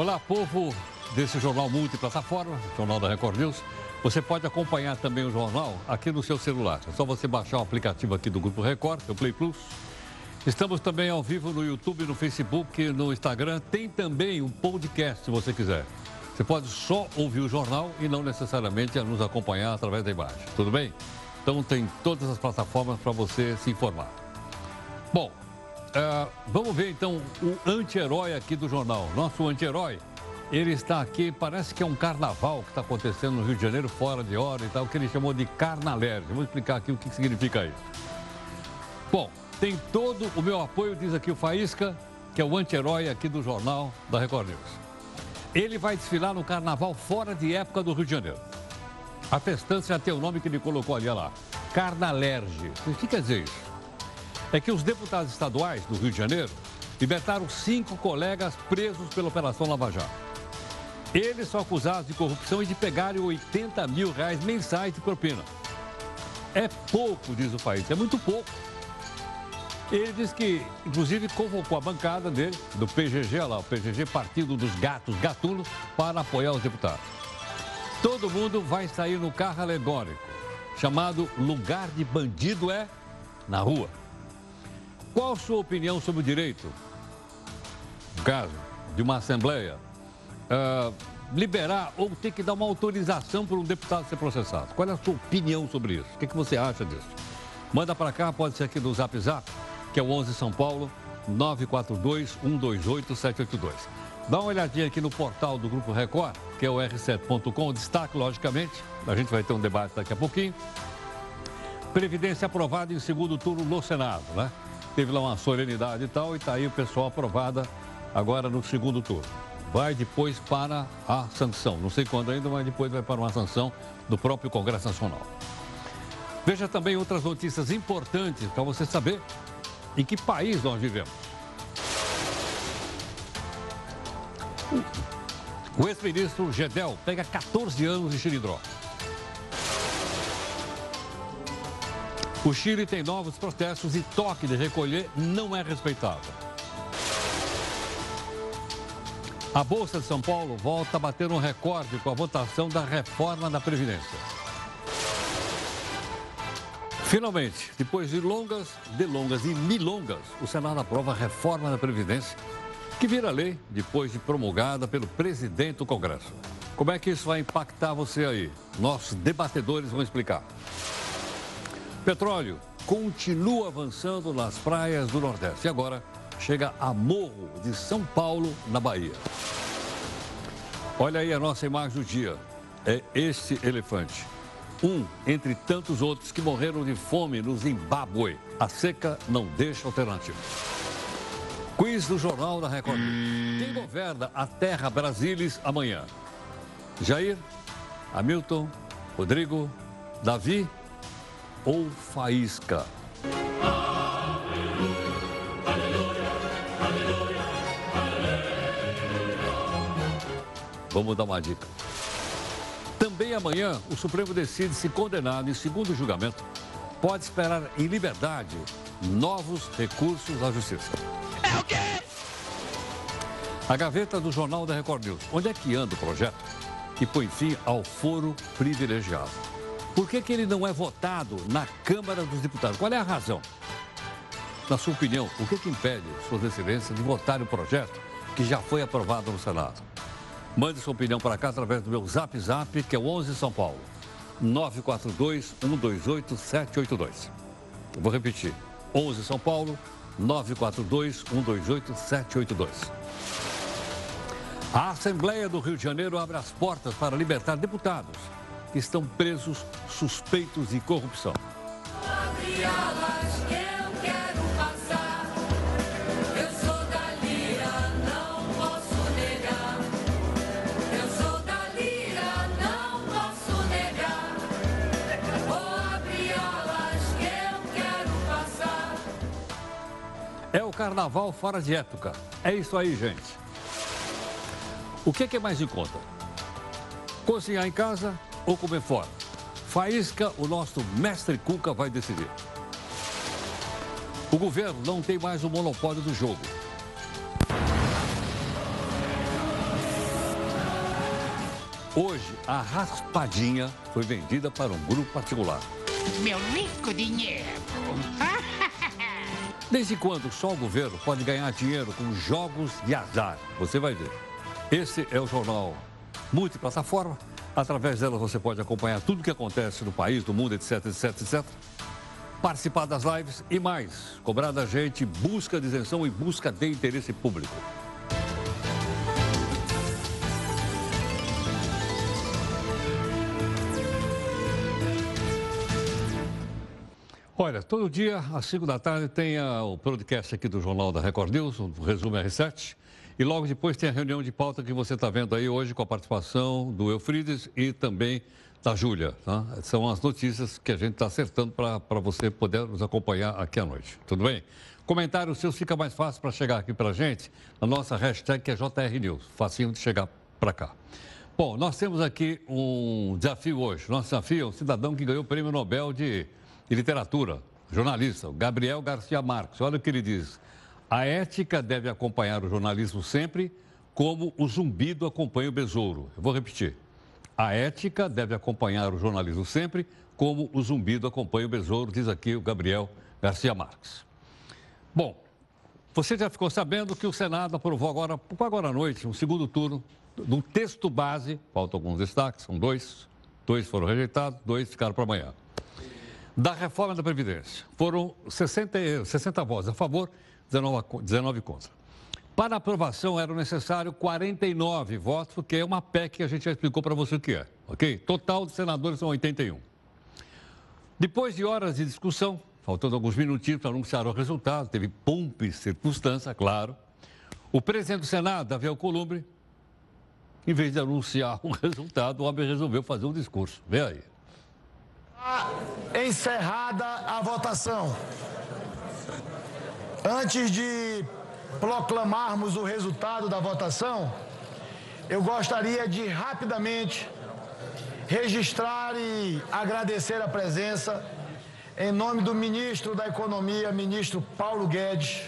Olá, povo desse jornal multiplataforma, Jornal da Record News. Você pode acompanhar também o jornal aqui no seu celular. É só você baixar o aplicativo aqui do Grupo Record, o Play Plus. Estamos também ao vivo no YouTube, no Facebook, no Instagram. Tem também um podcast, se você quiser. Você pode só ouvir o jornal e não necessariamente nos acompanhar através da imagem. Tudo bem? Então tem todas as plataformas para você se informar. Bom, uh, vamos ver então o anti-herói aqui do jornal. Nosso anti-herói, ele está aqui, parece que é um carnaval que está acontecendo no Rio de Janeiro, fora de hora e tal, que ele chamou de carnalérgio. Vou explicar aqui o que significa isso. Bom, tem todo o meu apoio, diz aqui o Faísca, que é o anti-herói aqui do jornal da Record News. Ele vai desfilar no carnaval fora de época do Rio de Janeiro. A festança já tem o nome que ele colocou ali, olha lá. Carnalerge. O que quer dizer isso? É que os deputados estaduais do Rio de Janeiro libertaram cinco colegas presos pela Operação Lava Jato. Eles são acusados de corrupção e de pegarem 80 mil reais mensais de propina. É pouco, diz o país, é muito pouco. Ele diz que, inclusive, convocou a bancada dele, do PGG, lá, o PGG, Partido dos Gatos Gatunos, para apoiar os deputados. Todo mundo vai sair no carro alegórico, chamado Lugar de Bandido é na Rua. Qual sua opinião sobre o direito, no caso de uma Assembleia, uh, liberar ou ter que dar uma autorização para um deputado ser processado? Qual é a sua opinião sobre isso? O que, que você acha disso? Manda para cá, pode ser aqui no Zap Zap que é o 11 São Paulo, 942-128-782. Dá uma olhadinha aqui no portal do Grupo Record, que é o r7.com, destaque, logicamente, a gente vai ter um debate daqui a pouquinho. Previdência aprovada em segundo turno no Senado, né? Teve lá uma solenidade e tal, e está aí o pessoal aprovada agora no segundo turno. Vai depois para a sanção. Não sei quando ainda, mas depois vai para uma sanção do próprio Congresso Nacional. Veja também outras notícias importantes para você saber em que país nós vivemos? O ex-ministro Gedel pega 14 anos de xilindró. O Chile tem novos protestos e toque de recolher não é respeitado. A Bolsa de São Paulo volta a bater um recorde com a votação da reforma da Previdência. Finalmente, depois de longas, delongas e milongas, o Senado aprova a reforma da Previdência, que vira lei depois de promulgada pelo presidente do Congresso. Como é que isso vai impactar você aí? Nossos debatedores vão explicar. Petróleo continua avançando nas praias do Nordeste e agora chega a Morro de São Paulo, na Bahia. Olha aí a nossa imagem do dia. É este elefante um entre tantos outros que morreram de fome no Zimbábue. A seca não deixa alternativa. Quiz do Jornal da Record. Quem governa a terra Brasilis amanhã? Jair, Hamilton, Rodrigo, Davi ou Faísca? Vamos dar uma dica. Também amanhã, o Supremo decide se condenado em segundo julgamento pode esperar em liberdade novos recursos à Justiça. É o quê? A gaveta do Jornal da Record News. Onde é que anda o projeto que põe fim ao foro privilegiado? Por que, que ele não é votado na Câmara dos Deputados? Qual é a razão? Na sua opinião, o que, que impede suas excelências de votar o projeto que já foi aprovado no Senado? Mande sua opinião para cá através do meu Zap Zap, que é o 11 São Paulo. 942-128-782. vou repetir. 11 São Paulo, 942-128-782. A Assembleia do Rio de Janeiro abre as portas para libertar deputados estão presos suspeitos de corrupção. É o carnaval fora de época. É isso aí, gente. O que, é mais em conta? Cozinhar em casa ou comer fora? Faísca, o nosso mestre Cuca vai decidir. O governo não tem mais o monopólio do jogo. Hoje, a raspadinha foi vendida para um grupo particular. Meu rico dinheiro. Desde quando só o governo pode ganhar dinheiro com jogos de azar? Você vai ver. Esse é o jornal multiplataforma. Através dela você pode acompanhar tudo o que acontece no país, no mundo, etc, etc, etc. Participar das lives e mais. Cobrar da gente busca de isenção e busca de interesse público. Olha, todo dia, às 5 da tarde, tem a, o podcast aqui do Jornal da Record News, o Resumo R7. E logo depois tem a reunião de pauta que você está vendo aí hoje com a participação do Eufrides e também da Júlia. Tá? São as notícias que a gente está acertando para você poder nos acompanhar aqui à noite. Tudo bem? Comentário seu fica mais fácil para chegar aqui para a gente na nossa hashtag que é JR News. Facinho de chegar para cá. Bom, nós temos aqui um desafio hoje. Nosso desafio é um cidadão que ganhou o Prêmio Nobel de de literatura, jornalista, Gabriel Garcia Marques. Olha o que ele diz. A ética deve acompanhar o jornalismo sempre, como o zumbido acompanha o besouro. Eu vou repetir. A ética deve acompanhar o jornalismo sempre, como o zumbido acompanha o besouro, diz aqui o Gabriel Garcia Marques. Bom, você já ficou sabendo que o Senado aprovou agora, agora à noite, um segundo turno do texto base, faltam alguns destaques, são dois, dois foram rejeitados, dois ficaram para amanhã da reforma da Previdência. Foram 60, 60 votos a favor, 19, 19 contra. Para aprovação eram necessários 49 votos, porque é uma PEC que a gente já explicou para você o que é, ok? Total de senadores são 81. Depois de horas de discussão, faltando alguns minutinhos para anunciar o resultado, teve pompa e circunstância, claro. O presidente do Senado, Davi Alcolumbre, em vez de anunciar o resultado, o homem resolveu fazer um discurso. Vê aí. Encerrada a votação. Antes de proclamarmos o resultado da votação, eu gostaria de rapidamente registrar e agradecer a presença em nome do ministro da Economia, ministro Paulo Guedes,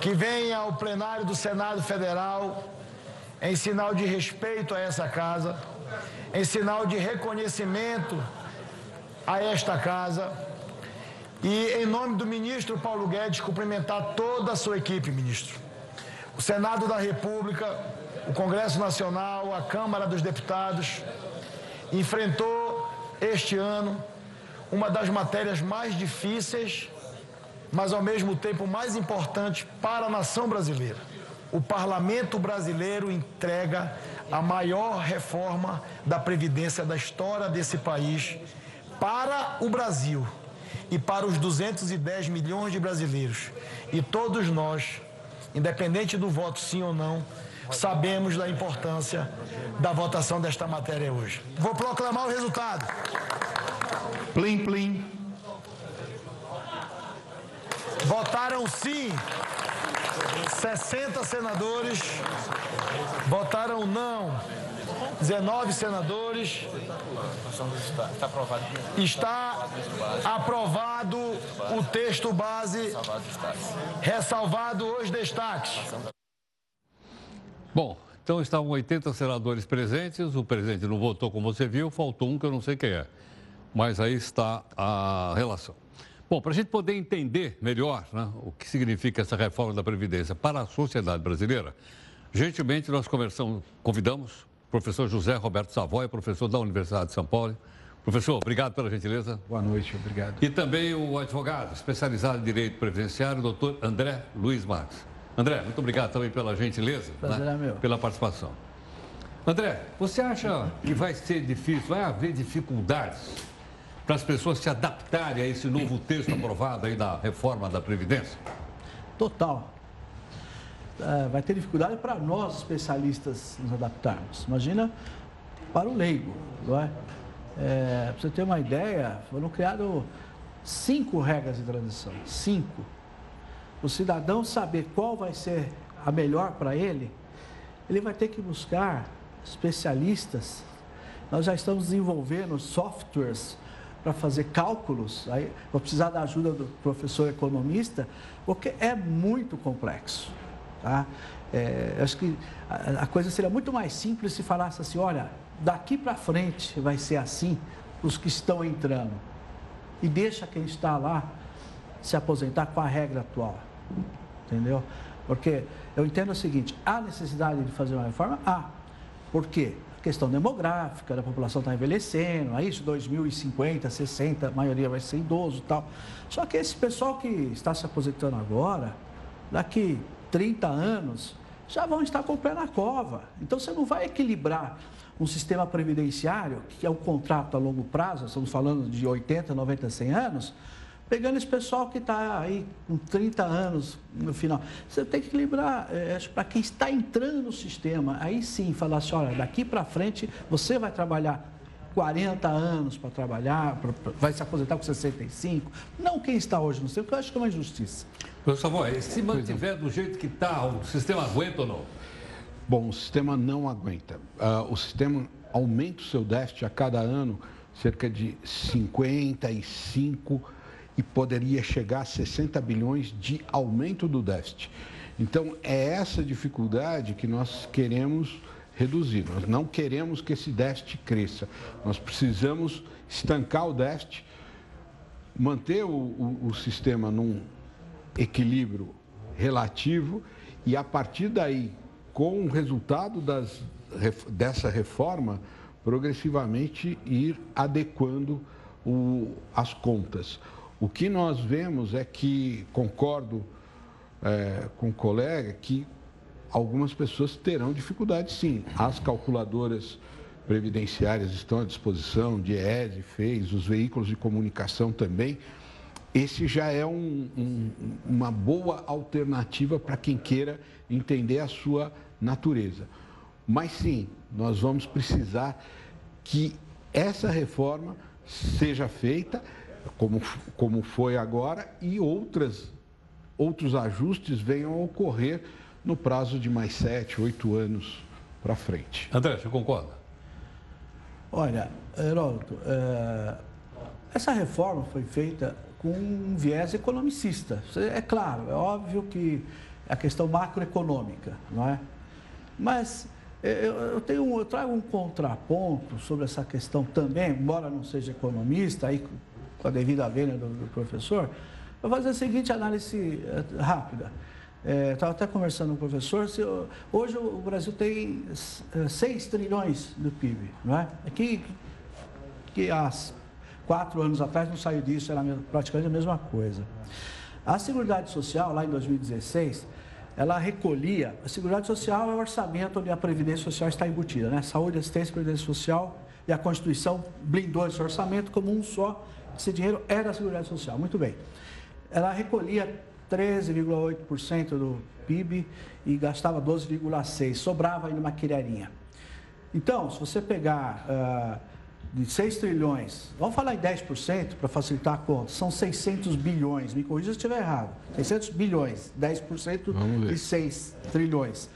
que vem ao plenário do Senado Federal em sinal de respeito a essa casa, em sinal de reconhecimento a esta casa e, em nome do ministro Paulo Guedes, cumprimentar toda a sua equipe, ministro. O Senado da República, o Congresso Nacional, a Câmara dos Deputados, enfrentou este ano uma das matérias mais difíceis, mas ao mesmo tempo mais importantes para a nação brasileira. O parlamento brasileiro entrega a maior reforma da Previdência da história desse país para o Brasil e para os 210 milhões de brasileiros. E todos nós, independente do voto sim ou não, sabemos da importância da votação desta matéria hoje. Vou proclamar o resultado. Plim, plim. Votaram sim 60 senadores, votaram não 19 senadores. Está aprovado. Está aprovado o texto base, ressalvado os destaques. Bom, então estavam 80 senadores presentes, o presidente não votou como você viu, faltou um que eu não sei quem é. Mas aí está a relação. Bom, para a gente poder entender melhor né, o que significa essa reforma da Previdência para a sociedade brasileira, gentilmente nós conversamos, convidamos professor José Roberto Savoy, professor da Universidade de São Paulo. Professor, obrigado pela gentileza. Boa noite, obrigado. E também o advogado especializado em direito previdenciário, doutor André Luiz Marques. André, muito obrigado também pela gentileza, Prazer né? é meu. pela participação. André, você acha que vai ser difícil, vai haver dificuldades para as pessoas se adaptarem a esse novo texto aprovado aí da reforma da Previdência? Total. É, vai ter dificuldade para nós, especialistas, nos adaptarmos. Imagina para o leigo, não é? é para você ter uma ideia, foram criadas cinco regras de transição. Cinco. O cidadão saber qual vai ser a melhor para ele, ele vai ter que buscar especialistas. Nós já estamos desenvolvendo softwares para fazer cálculos, aí vou precisar da ajuda do professor economista, porque é muito complexo. Tá? É, acho que a, coisa seria muito mais simples se falasse assim, olha, daqui para frente vai ser assim os que estão entrando. E deixa quem está lá se aposentar com a regra atual. Entendeu? Porque eu entendo o seguinte, há necessidade de fazer uma reforma? Há. Por quê? A questão demográfica, a população está envelhecendo, aí isso 2050, 60, a maioria vai ser idoso e tal. Só que esse pessoal que está se aposentando agora, daqui 30 anos, já vão estar com o pé na cova. Então você não vai equilibrar um sistema previdenciário, que é um contrato a longo prazo, estamos falando de 80, 90, 100 anos, pegando esse pessoal que está aí com 30 anos no final. Você tem que equilibrar, é, para quem está entrando no sistema, aí sim falar assim, olha, daqui para frente você vai trabalhar 40 anos para trabalhar, pra, pra, vai se aposentar com 65. Não quem está hoje no sistema, porque eu acho que é uma injustiça. Professor Savoy, se mantiver do jeito que está, o sistema aguenta ou não? Bom, o sistema não aguenta. Uh, o sistema aumenta o seu déficit a cada ano cerca de 55 e poderia chegar a 60 bilhões de aumento do déficit. Então, é essa dificuldade que nós queremos reduzir. Nós não queremos que esse déficit cresça. Nós precisamos estancar o déficit, manter o, o, o sistema num equilíbrio relativo e, a partir daí, com o resultado das, dessa reforma, progressivamente ir adequando o, as contas. O que nós vemos é que, concordo é, com o colega, que algumas pessoas terão dificuldade sim. As calculadoras previdenciárias estão à disposição, DIESE, FEIS, os veículos de comunicação também. Esse já é um, um, uma boa alternativa para quem queira entender a sua natureza. Mas sim, nós vamos precisar que essa reforma seja feita como, como foi agora, e outras, outros ajustes venham a ocorrer no prazo de mais sete, oito anos para frente. André, você concorda? Olha, Heródoto, é, essa reforma foi feita com um viés economicista. É claro, é óbvio que é a questão macroeconômica, não é? Mas é, eu, tenho, eu trago um contraponto sobre essa questão também, embora não seja economista, aí com a devida vênia do, do professor, vou fazer a seguinte análise rápida. Estava é, até conversando com o professor, se, hoje o Brasil tem 6 eh, trilhões do PIB, não é? Que, que há quatro anos atrás não saiu disso, era praticamente a mesma coisa. A Seguridade Social, lá em 2016, ela recolhia, a Seguridade Social é o orçamento onde a Previdência Social está embutida, né? Saúde, assistência, Previdência Social e a Constituição blindou esse orçamento como um só esse dinheiro era a Seguridade Social. Muito bem. Ela recolhia 13,8% do PIB e gastava 12,6%. Sobrava aí numa quilharinha. Então, se você pegar uh, de 6 trilhões, vamos falar em 10% para facilitar a conta, são 600 bilhões. Me corrija se estiver errado. 600 bilhões, 10% de 6 trilhões.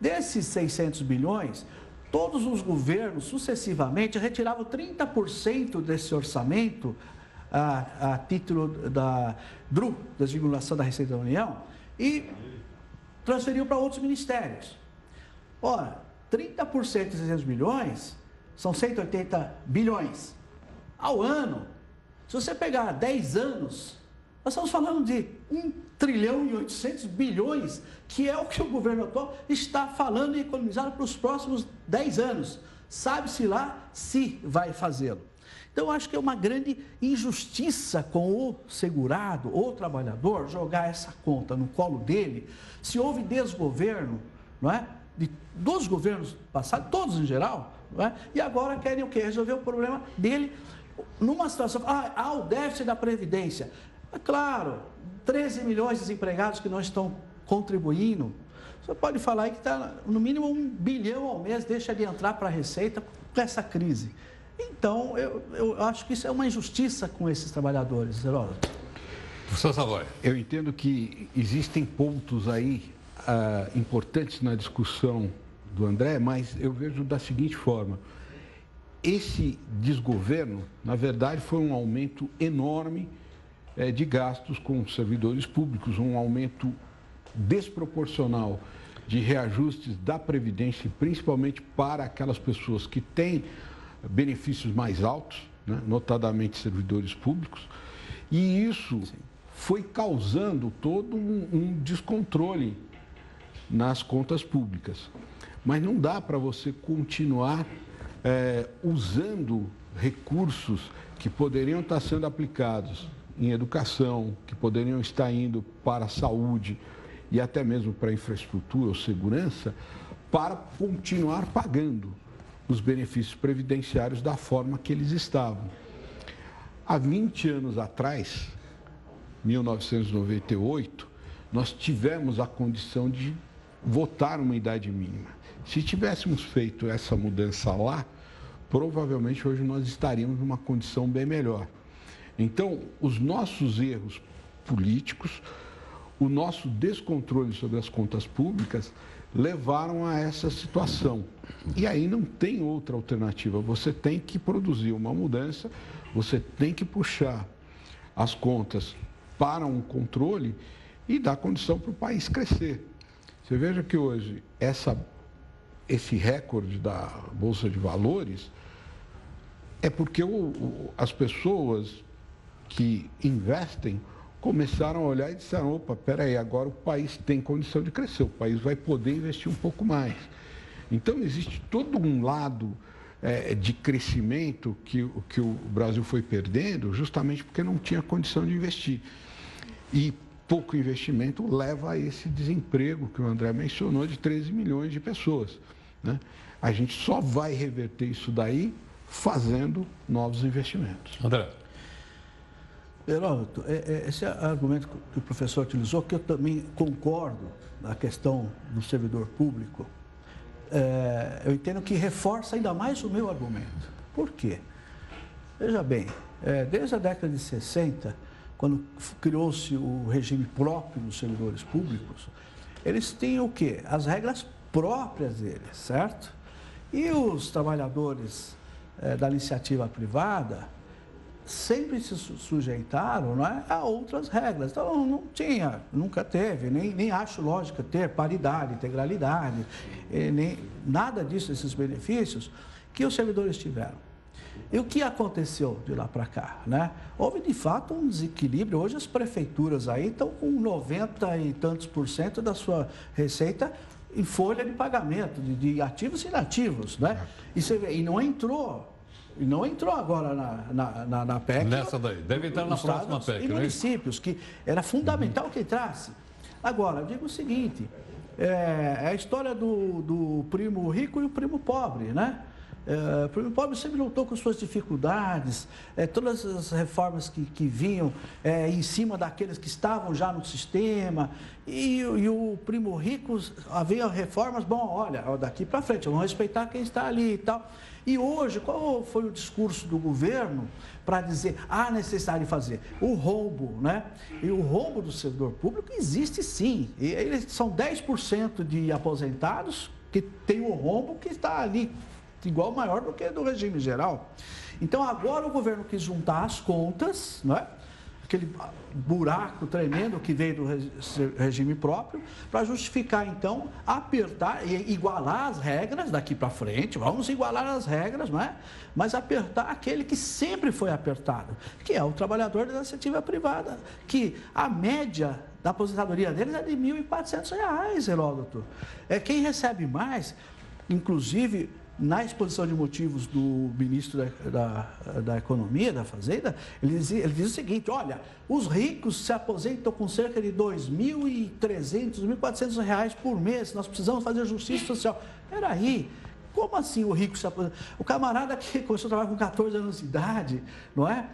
Desses 600 bilhões, todos os governos sucessivamente retiravam 30% desse orçamento a, a título da DRU, desvinculação da Receita da União, e transferiam para outros ministérios. Ora, 30% de 600 milhões são 180 bilhões ao ano. Se você pegar 10 anos, nós estamos falando de 1 trilhão e 800 bilhões, que é o que o governo atual está falando em economizar para os próximos 10 anos. Sabe-se lá se vai fazê-lo. Então, acho que é uma grande injustiça com o segurado ou trabalhador jogar essa conta no colo dele, se houve desgoverno, não é? De, dos governos passados, todos em geral, não é? e agora querem o quê? Resolver o problema dele numa situação. Ah, há o déficit da Previdência. É claro, 13 milhões de desempregados que não estão contribuindo. Você pode falar que está, no mínimo, um bilhão ao mês deixa de entrar para a Receita com essa crise. Então, eu, eu acho que isso é uma injustiça com esses trabalhadores, Heródoto. Professor Savoy. Eu entendo que existem pontos aí uh, importantes na discussão do André, mas eu vejo da seguinte forma. Esse desgoverno, na verdade, foi um aumento enorme é, de gastos com servidores públicos, um aumento desproporcional de reajustes da Previdência, principalmente para aquelas pessoas que têm benefícios mais altos, né? notadamente servidores públicos, e isso Sim. foi causando todo um, um descontrole nas contas públicas. Mas não dá para você continuar é, usando recursos que poderiam estar sendo aplicados em educação, que poderiam estar indo para a saúde e até mesmo para a infraestrutura ou segurança, para continuar pagando os benefícios previdenciários da forma que eles estavam. Há 20 anos atrás, 1998, nós tivemos a condição de votar uma idade mínima. Se tivéssemos feito essa mudança lá, provavelmente hoje nós estaríamos numa condição bem melhor. Então, os nossos erros políticos, o nosso descontrole sobre as contas públicas levaram a essa situação. E aí não tem outra alternativa. Você tem que produzir uma mudança, você tem que puxar as contas para um controle e dar condição para o país crescer. Você veja que hoje essa, esse recorde da Bolsa de Valores é porque o, o, as pessoas que investem começaram a olhar e disseram, opa, peraí, agora o país tem condição de crescer, o país vai poder investir um pouco mais. Então existe todo um lado é, de crescimento que, que o Brasil foi perdendo justamente porque não tinha condição de investir. E pouco investimento leva a esse desemprego que o André mencionou de 13 milhões de pessoas. Né? A gente só vai reverter isso daí fazendo novos investimentos. André. Heródoto, é, é, esse argumento que o professor utilizou, que eu também concordo na questão do servidor público, é, eu entendo que reforça ainda mais o meu argumento. Por quê? Veja bem, é, desde a década de 60, quando criou-se o regime próprio dos servidores públicos, eles tinham o quê? As regras próprias deles, certo? E os trabalhadores é, da iniciativa privada, sempre se sujeitaram não é, a outras regras. Então, não tinha, nunca teve, nem, nem acho lógica ter paridade, integralidade, nem nada disso, esses benefícios que os servidores tiveram. E o que aconteceu de lá para cá? Né? Houve de fato um desequilíbrio. Hoje as prefeituras aí estão com 90 e tantos por cento da sua receita em folha de pagamento, de, de ativos e inativos. Né? E, você e não entrou e não entrou agora na, na, na, na PEC. Nessa daí. Deve entrar na próxima PEC. E é municípios, que era fundamental uhum. que entrasse. Agora, eu digo o seguinte: é, é, a história do, do primo rico e o primo pobre, né? É, o primo pobre sempre lutou com suas dificuldades, é, todas as reformas que, que vinham é, em cima daqueles que estavam já no sistema, e, e o primo rico havia reformas, bom, olha, daqui para frente, vamos respeitar quem está ali e tal. E hoje, qual foi o discurso do governo para dizer há necessidade de fazer? O roubo, né? E o roubo do servidor público existe sim. E eles são 10% de aposentados que tem o rombo que está ali igual maior do que do regime geral. Então agora o governo quis juntar as contas, não é? Aquele buraco tremendo que veio do regime próprio, para justificar, então, apertar e igualar as regras daqui para frente, vamos igualar as regras, não é? Mas apertar aquele que sempre foi apertado, que é o trabalhador da iniciativa privada, que a média da aposentadoria deles é de R$ 1.400, Heródoto. É quem recebe mais, inclusive na exposição de motivos do ministro da, da, da Economia, da Fazenda, ele diz, ele diz o seguinte: olha, os ricos se aposentam com cerca de R$ 2.300, 1.400 reais por mês, nós precisamos fazer justiça social. Peraí, como assim o rico se aposenta? O camarada que começou a trabalhar com 14 anos de idade, não é?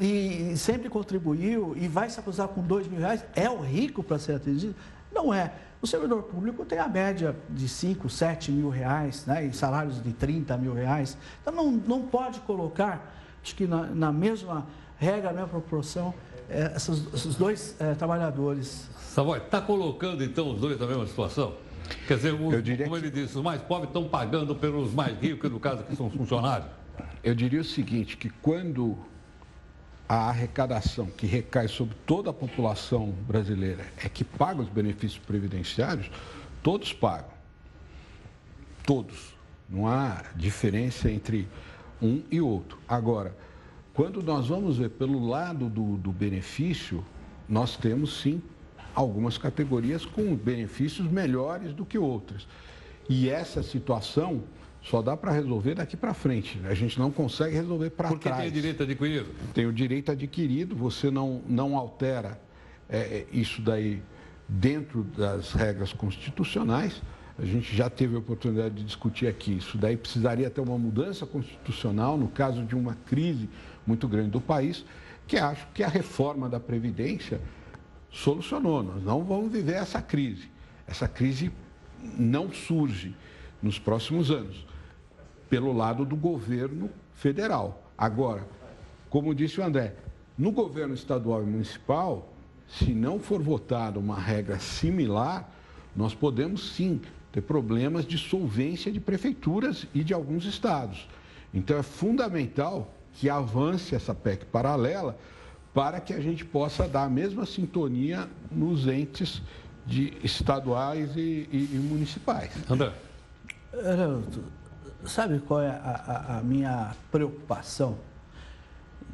E sempre contribuiu e vai se aposentar com R$ mil reais, é o rico para ser atendido? Não é. O servidor público tem a média de 5, 7 mil reais, né, e salários de 30 mil reais. Então, não, não pode colocar, acho que na, na mesma regra, na mesma proporção, é, esses, esses, dois é, trabalhadores. Savoy, está colocando então os dois na mesma situação? Quer dizer, os, como ele disse, os mais pobres estão pagando pelos mais ricos, que no caso que são funcionários? Eu diria o seguinte, que quando a arrecadação que recai sobre toda a população brasileira é que paga os benefícios previdenciários, todos pagam. Todos. Não há diferença entre um e outro. Agora, quando nós vamos ver pelo lado do, do benefício, nós temos sim algumas categorias com benefícios melhores do que outras. E essa situação só dá para resolver daqui para frente. A gente não consegue resolver para trás. Porque tem direito adquirido? Tem o direito adquirido, você não, não altera é, isso daí dentro das regras constitucionais. A gente já teve a oportunidade de discutir aqui. Isso daí precisaria ter uma mudança constitucional no caso de uma crise muito grande do país, que acho que a reforma da Previdência solucionou. Nós não vamos viver essa crise. Essa crise não surge nos próximos anos pelo lado do governo federal. Agora, como disse o André, no governo estadual e municipal, se não for votada uma regra similar, nós podemos sim ter problemas de solvência de prefeituras e de alguns estados. Então é fundamental que avance essa PEC paralela para que a gente possa dar a mesma sintonia nos entes de estaduais e, e, e municipais. André. Sabe qual é a, a, a minha preocupação?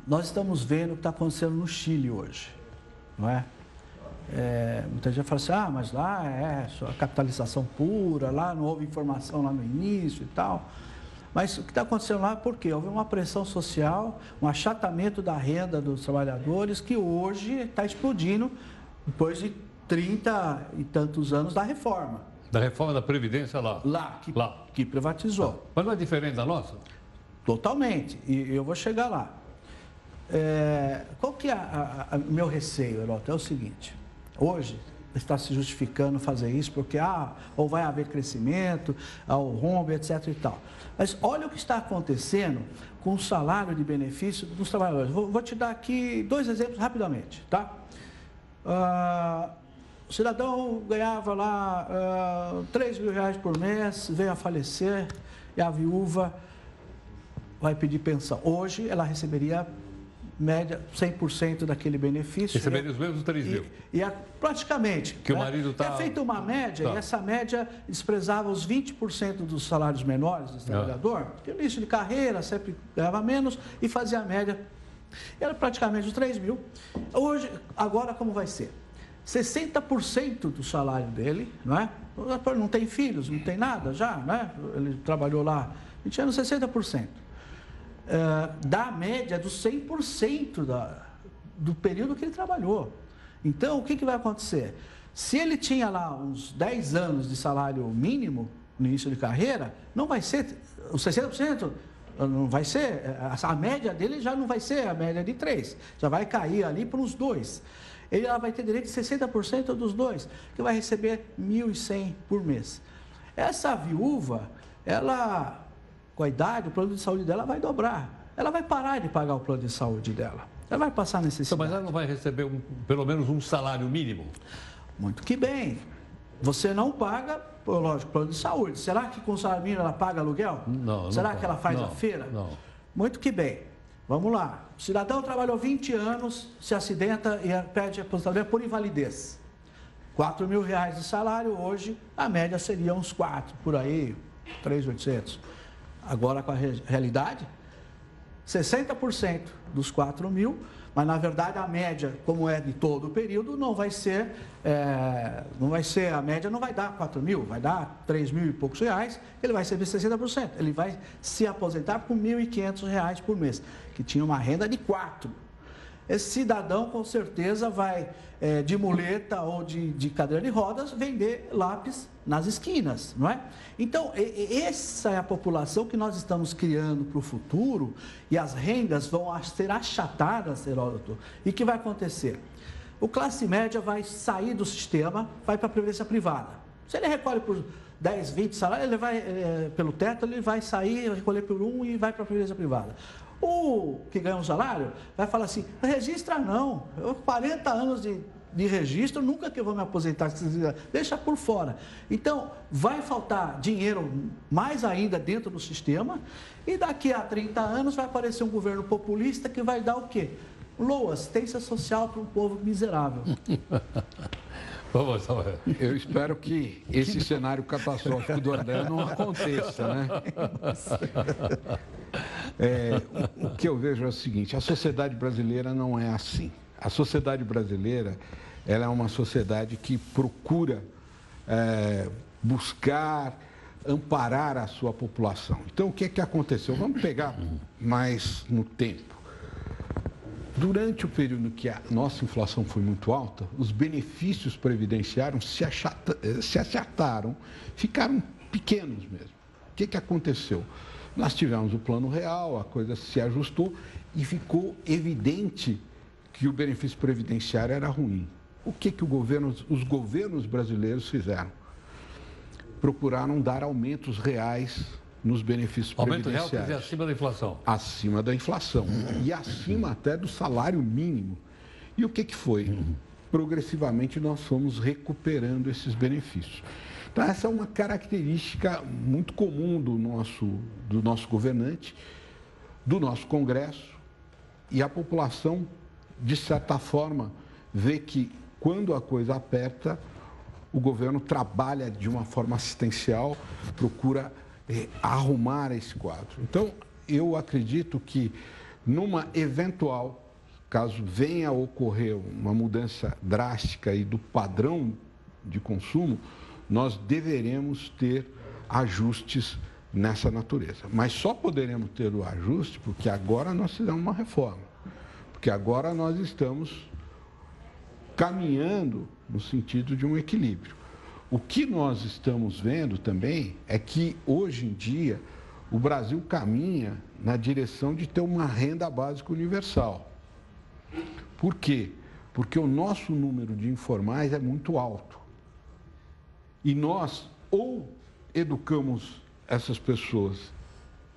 Nós estamos vendo o que está acontecendo no Chile hoje, não é? É, muita gente fala assim, ah, mas lá é só capitalização pura, lá não houve informação lá no início e tal. Mas o que está acontecendo lá é porque houve uma pressão social, um achatamento da renda dos trabalhadores que hoje está explodindo depois de 30 e tantos anos da reforma. Da reforma da Previdência lá. Lá, que, lá. que privatizou. Mas não é diferente da nossa? Totalmente. E eu vou chegar lá. É, qual que é o meu receio, Heroto? É o seguinte. Hoje está se justificando fazer isso porque ah, ou vai haver crescimento, ao rombo, etc. e tal. Mas olha o que está acontecendo com o salário de benefício dos trabalhadores. Vou, vou te dar aqui dois exemplos rapidamente, tá? Ah, o cidadão ganhava lá uh, ah, 3 mil reais por mês, veio a falecer e a viúva vai pedir pensão. Hoje ela receberia média 100% daquele benefício. Receberia os mesmos 3 mil. E, e a, praticamente. Que né? o marido está... É feita uma média tá. e essa média desprezava os 20% dos salários menores do trabalhador, ah. no início de carreira sempre ganhava menos e fazia a média. Era praticamente os 3 mil. Hoje, agora como vai ser? 60% do salário dele, não é? Não tem filhos, não tem nada já, né? Ele trabalhou lá 20 anos, 60%. É, da média dos 100% da, do período que ele trabalhou. Então, o que, que vai acontecer? Se ele tinha lá uns 10 anos de salário mínimo no início de carreira, não vai ser os 60%, não vai ser, a média dele já não vai ser a média de 3, já vai cair ali para os 2 ele vai ter direito de 60% dos dois, que vai receber 1.100 por mês. Essa viúva, ela, com a idade, o plano de saúde dela vai dobrar. Ela vai parar de pagar o plano de saúde dela. Ela vai passar necessidade. Então, mas ela não vai receber um, pelo menos um salário mínimo? Muito que bem. Você não paga, lógico, plano de saúde. Será que com o salário mínimo ela paga aluguel? Não. Será não que ela faz não, a feira? Não. Muito que bem. Vamos lá. O cidadão trabalhou 20 anos, se acidenta e pede aposentadoria por invalidez. 4 mil reais de salário, hoje a média seria uns 4, por aí, 3.800. Agora com a realidade, 60% dos 4 mil mas na verdade a média, como é de todo o período, não vai ser, é, não vai ser, a média não vai dar 4 mil, vai dar 3 mil e poucos reais, ele vai receber 60%. Ele vai se aposentar por 1.500 reais por mês, que tinha uma renda de 4 esse cidadão com certeza vai é, de muleta ou de, de, cadeira de rodas vender lápis nas esquinas, não é? Então, essa é a população que nós estamos criando para o futuro e as rendas vão ser achatadas, Heródoto. E o que vai acontecer? O classe média vai sair do sistema, vai para a previdência privada. Se ele recolhe por 10, 20 salários, ele vai, é, pelo teto, ele vai sair, recolher por um e vai para a previdência privada. O que ganha um salário vai falar assim, registra não, eu 40 anos de, de registro, nunca que eu vou me aposentar, deixa por fora. Então, vai faltar dinheiro mais ainda dentro do sistema e daqui a 30 anos vai aparecer um governo populista que vai dar o quê? Loa, assistência social para um povo miserável. Vamos. Eu espero que esse cenário catastrófico do André não aconteça, né? É, o que eu vejo é o seguinte: a sociedade brasileira não é assim. A sociedade brasileira ela é uma sociedade que procura é, buscar amparar a sua população. Então, o que é que aconteceu? Vamos pegar mais no tempo. Durante o período que a nossa inflação foi muito alta, os benefícios previdenciários se, achata, eh, se achataram, ficaram pequenos mesmo. O que, que aconteceu? Nós tivemos o plano real, a coisa se ajustou e ficou evidente que o benefício previdenciário era ruim. O que, que governo, os governos brasileiros fizeram? Procuraram dar aumentos reais nos benefícios Aumento real previdenciários. quer dizer acima da inflação. acima da inflação e acima até do salário mínimo. E o que, que foi? Progressivamente nós fomos recuperando esses benefícios. Então, essa é uma característica muito comum do nosso, do nosso governante, do nosso Congresso, e a população, de certa forma, vê que quando a coisa aperta, o governo trabalha de uma forma assistencial, procura eh, arrumar esse quadro. Então, eu acredito que numa eventual, caso venha a ocorrer uma mudança drástica aí do padrão de consumo, nós deveremos ter ajustes nessa natureza. Mas só poderemos ter o ajuste porque agora nós fizemos uma reforma. Porque agora nós estamos caminhando no sentido de um equilíbrio. O que nós estamos vendo também é que hoje em dia o Brasil caminha na direção de ter uma renda básica universal. Por quê? Porque o nosso número de informais é muito alto. E nós ou educamos essas pessoas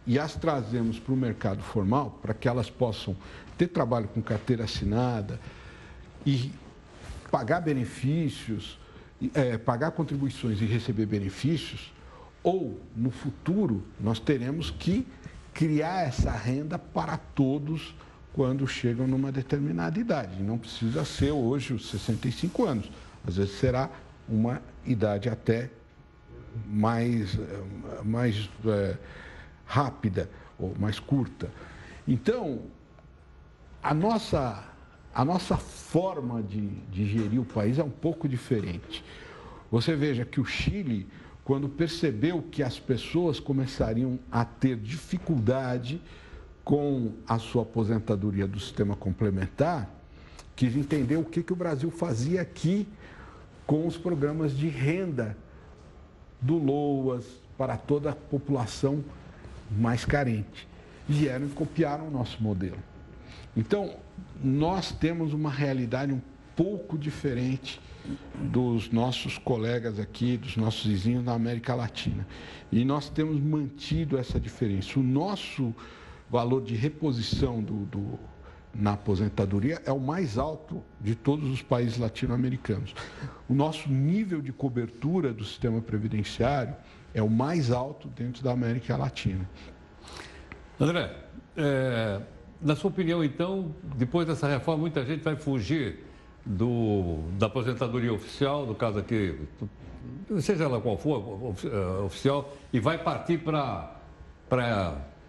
e as trazemos para o mercado formal para que elas possam ter trabalho com carteira assinada e pagar benefícios, é, pagar contribuições e receber benefícios, ou no futuro nós teremos que criar essa renda para todos quando chegam numa determinada idade. Não precisa ser hoje os 65 anos, às vezes será uma idade até mais, mais é, rápida ou mais curta. Então, a nossa a nossa forma de, de gerir o país é um pouco diferente. Você veja que o Chile, quando percebeu que as pessoas começariam a ter dificuldade com a sua aposentadoria do sistema complementar, quis entender o que, que o Brasil fazia aqui com os programas de renda do LOAS para toda a população mais carente. Vieram e copiaram o nosso modelo. Então, nós temos uma realidade um pouco diferente dos nossos colegas aqui, dos nossos vizinhos na América Latina. E nós temos mantido essa diferença. O nosso valor de reposição do, do, na aposentadoria é o mais alto de todos os países latino-americanos. O nosso nível de cobertura do sistema previdenciário é o mais alto dentro da América Latina. André, é, na sua opinião, então, depois dessa reforma, muita gente vai fugir do, da aposentadoria oficial, no caso aqui, seja ela qual for, eh, oficial, e vai partir para,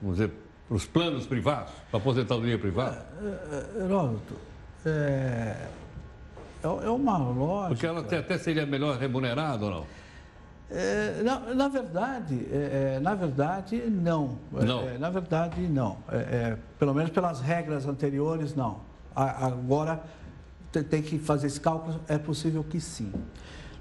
vamos dizer, para os planos privados, para a aposentadoria privada? É, Heródoto, é, é uma lógica... Porque ela até, até seria melhor remunerada ou não? É, na, na, verdade, é, é, na verdade, não. não. É, na verdade, não. É, pelo menos pelas regras anteriores, não. A, agora, tem, tem que fazer esse cálculo, é possível que sim.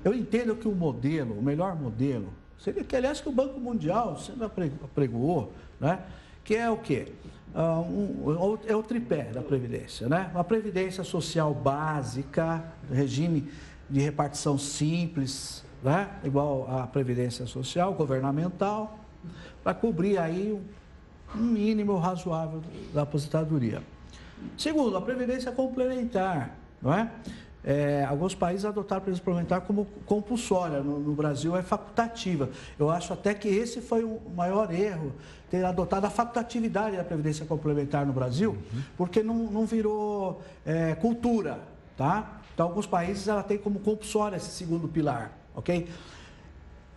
Eu entendo que o modelo, o melhor modelo, seria que, aliás, que o Banco Mundial sempre apregoou, né? que é o quê? Uh, um, é o tripé da Previdência, né? Uma Previdência Social básica, regime de repartição simples, né? igual à Previdência Social, governamental, para cobrir aí um mínimo razoável da aposentadoria. Segundo, a Previdência Complementar, não é? É, alguns países adotaram a previdência complementar como compulsória, no, no, Brasil é facultativa. Eu acho até que esse foi o maior erro, ter adotado a facultatividade da previdência complementar no Brasil, uhum. porque não, não virou é, cultura, tá? Então, alguns países ela tem como compulsória esse segundo pilar, ok?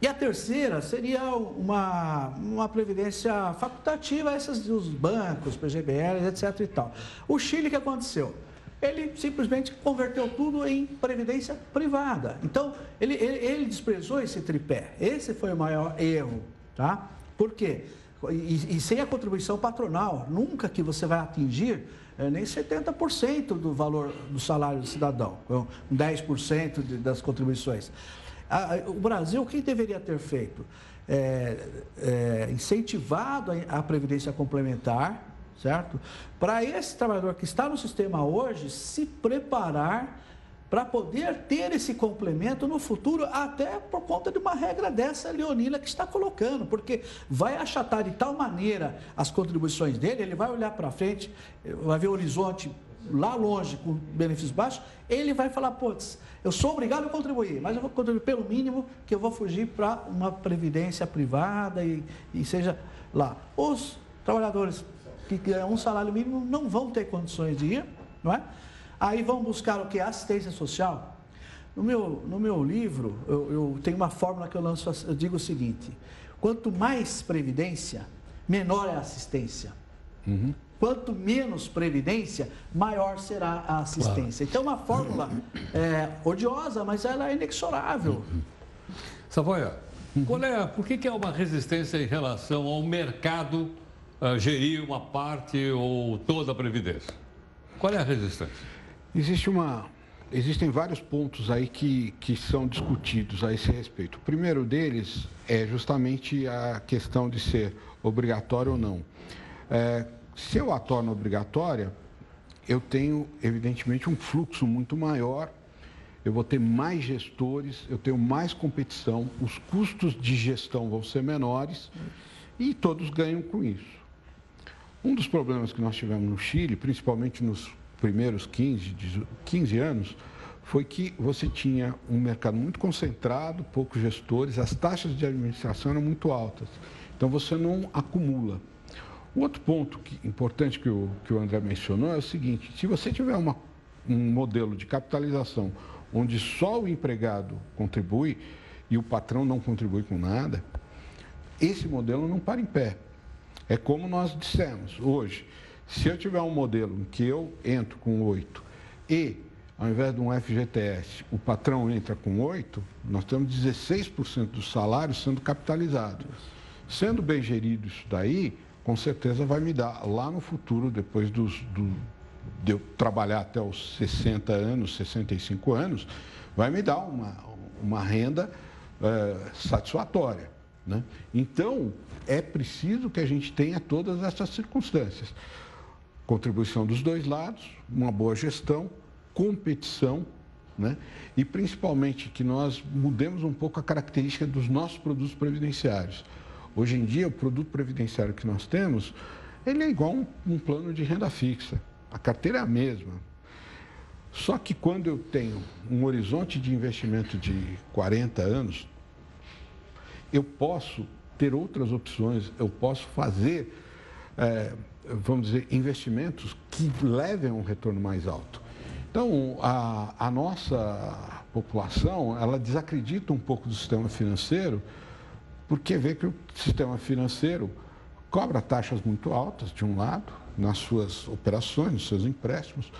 E a terceira seria uma, uma previdência facultativa, essas dos bancos, PGBL, etc. e tal. O Chile, que aconteceu? Ele simplesmente converteu tudo em previdência privada. Então, ele, ele, ele desprezou esse tripé. Esse foi o maior erro, tá? Por quê? E, e sem a contribuição patronal, nunca que você vai atingir é, nem 70% do valor do salário do cidadão, com 10% de, das contribuições o Brasil, o que deveria ter feito? É, é, incentivado a, a Previdência Complementar, certo? Para esse trabalhador que está no sistema hoje se preparar para poder ter esse complemento no futuro, até por conta de uma regra dessa leonina que está colocando, porque vai achatar de tal maneira as contribuições dele, ele vai olhar para frente, vai ver o horizonte lá longe com benefícios baixos, ele vai falar, putz, eu sou obrigado a contribuir, mas eu vou contribuir pelo mínimo que eu vou fugir para uma previdência privada e, e seja lá. Os trabalhadores que ganham um salário mínimo não vão ter condições de ir, não é? Aí vão buscar o que? Assistência social. No meu, no meu livro, eu, eu tenho uma fórmula que eu lanço, eu digo o seguinte, quanto mais previdência, menor é a assistência. Uhum. Quanto menos previdência, maior será a assistência. Claro. Então, é uma fórmula é, odiosa, mas ela é inexorável. Savoia, qual é, por que, que é uma resistência em relação ao mercado uh, gerir uma parte ou toda a previdência? Qual é a resistência? Existe uma, existem vários pontos aí que, que são discutidos a esse respeito. O primeiro deles é justamente a questão de ser obrigatório ou não. É, se eu a torno obrigatória, eu tenho, evidentemente, um fluxo muito maior, eu vou ter mais gestores, eu tenho mais competição, os custos de gestão vão ser menores e todos ganham com isso. Um dos problemas que nós tivemos no Chile, principalmente nos primeiros 15, 15 anos, foi que você tinha um mercado muito concentrado, poucos gestores, as taxas de administração eram muito altas. Então você não acumula. Outro ponto que, importante que o, que o André mencionou é o seguinte: se você tiver uma, um modelo de capitalização onde só o empregado contribui e o patrão não contribui com nada, esse modelo não para em pé. É como nós dissemos hoje: se eu tiver um modelo em que eu entro com 8 e, ao invés de um FGTS, o patrão entra com 8, nós temos 16% do salário sendo capitalizado. Sendo bem gerido isso daí, com certeza vai me dar lá no futuro, depois dos, do, de eu trabalhar até os 60 anos, 65 anos, vai me dar uma, uma renda é, satisfatória. Né? Então, é preciso que a gente tenha todas essas circunstâncias. Contribuição dos dois lados, uma boa gestão, competição, né? e principalmente que nós mudemos um pouco a característica dos nossos produtos previdenciários. Hoje em dia, o produto previdenciário que nós temos, ele é igual um, um plano de renda fixa. A carteira é a mesma. Só que quando eu tenho um horizonte de investimento de 40 anos, eu posso ter outras opções, eu posso fazer, é, vamos dizer, investimentos que levem a um retorno mais alto. Então, a, a nossa população, ela desacredita um pouco do sistema financeiro, porque vê que o sistema financeiro cobra taxas muito altas, de um lado, nas suas operações, nos seus empréstimos,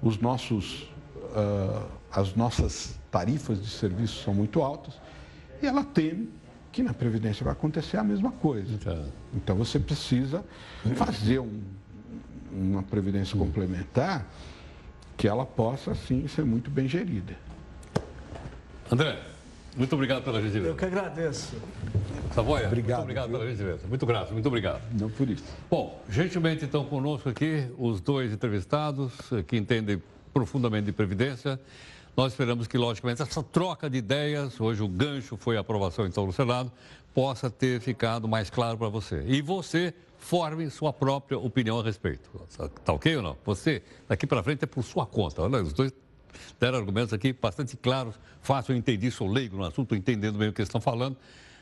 os nossos, uh, as nossas tarifas de serviço são muito altas, e ela teme que na Previdência vai acontecer a mesma coisa. Então, então você precisa fazer um, uma Previdência complementar que ela possa, sim, ser muito bem gerida. André, muito obrigado pela gentileza. Eu que agradeço. Savoia, obrigado, muito obrigado viu? pela gentileza. Muito grato, muito obrigado. Não por isso. Bom, gentilmente então conosco aqui os dois entrevistados que entendem profundamente de Previdência. Nós esperamos que, logicamente, essa troca de ideias, hoje o gancho foi a aprovação então no Senado, possa ter ficado mais claro para você. E você forme sua própria opinião a respeito. Tá ok ou não? Você, daqui para frente, é por sua conta. Olha, os dois deram argumentos aqui bastante claros, fácil, eu entendi, sou leigo no assunto, entendendo bem o que eles estão falando.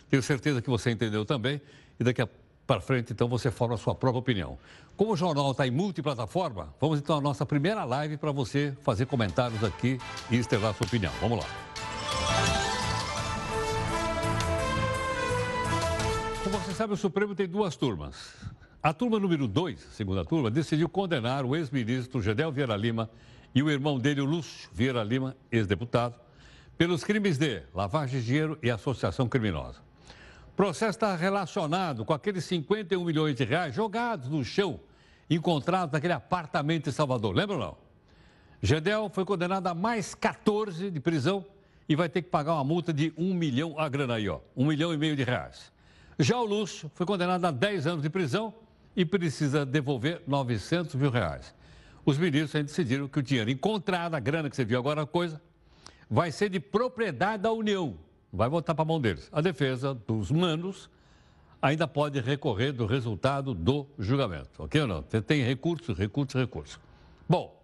Tenho certeza que você entendeu também e daqui para frente, então, você forma a sua própria opinião. Como o jornal está em multiplataforma, vamos então à nossa primeira live para você fazer comentários aqui e externar a sua opinião. Vamos lá. Como você sabe, o Supremo tem duas turmas. A turma número 2, segunda turma, decidiu condenar o ex-ministro Gedel Vieira Lima e o irmão dele, o Lúcio Vieira Lima, ex-deputado, pelos crimes de lavagem de dinheiro e associação criminosa. O processo está relacionado com aqueles 51 milhões de reais jogados no chão, encontrados naquele apartamento em Salvador. Lembra ou não? Gedel foi condenado a mais 14 de prisão e vai ter que pagar uma multa de 1 milhão, a grana aí, ó, 1 milhão e meio de reais. Já o Lúcio foi condenado a 10 anos de prisão e precisa devolver 900 mil reais. Os ministros decidiram que o dinheiro encontrado, a grana que você viu agora, a coisa, vai ser de propriedade da União. Vai voltar para a mão deles. A defesa dos manos ainda pode recorrer do resultado do julgamento. Ok ou não? Tem recurso, recurso, recurso. Bom,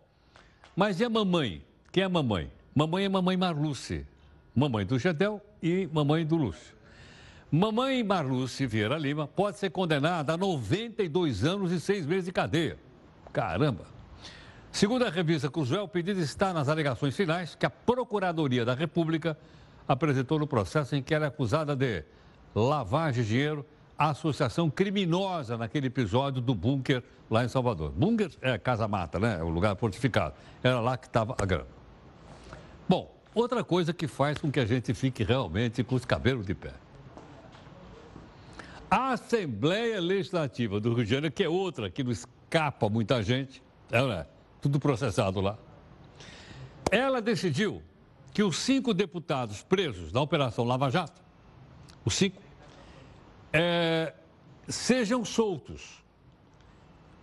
mas e a mamãe? Quem é a mamãe? Mamãe é mamãe Marluce. Mamãe do Gedel e mamãe do Lúcio. Mamãe Marluce Vieira Lima pode ser condenada a 92 anos e seis meses de cadeia. Caramba! Segundo a revista Cruzel, o pedido está nas alegações finais que a Procuradoria da República apresentou no processo em que ela é acusada de lavagem de dinheiro, associação criminosa naquele episódio do bunker lá em Salvador. Bunker é casa mata, né? É o lugar fortificado. Era lá que estava a grana. Bom, outra coisa que faz com que a gente fique realmente com os cabelos de pé. A Assembleia Legislativa do Rio de Janeiro, que é outra que não escapa muita gente, é, né? Tudo processado lá, ela decidiu que os cinco deputados presos na Operação Lava Jato, os cinco, é, sejam soltos.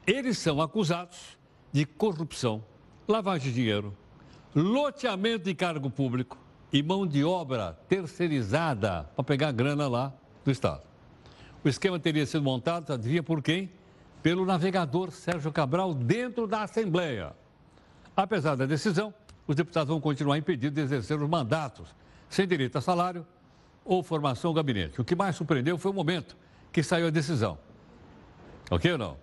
Eles são acusados de corrupção, lavagem de dinheiro, loteamento de cargo público e mão de obra terceirizada para pegar grana lá do Estado. O esquema teria sido montado, adivinha por quem? Pelo navegador Sérgio Cabral dentro da Assembleia. Apesar da decisão, os deputados vão continuar impedidos de exercer os mandatos, sem direito a salário ou formação ao gabinete. O que mais surpreendeu foi o momento que saiu a decisão. Ok ou não?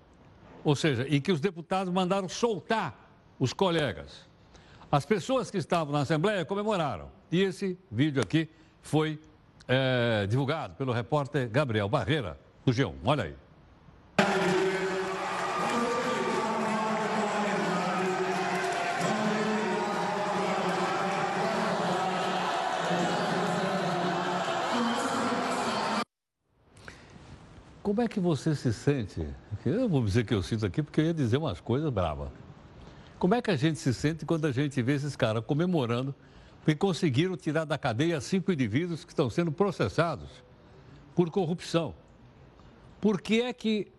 Ou seja, em que os deputados mandaram soltar os colegas. As pessoas que estavam na Assembleia comemoraram. E esse vídeo aqui foi é, divulgado pelo repórter Gabriel Barreira, do G1. Olha aí. Como é que você se sente? Eu vou dizer que eu sinto aqui porque eu ia dizer umas coisas bravas. Como é que a gente se sente quando a gente vê esses caras comemorando porque conseguiram tirar da cadeia cinco indivíduos que estão sendo processados por corrupção. Por que é que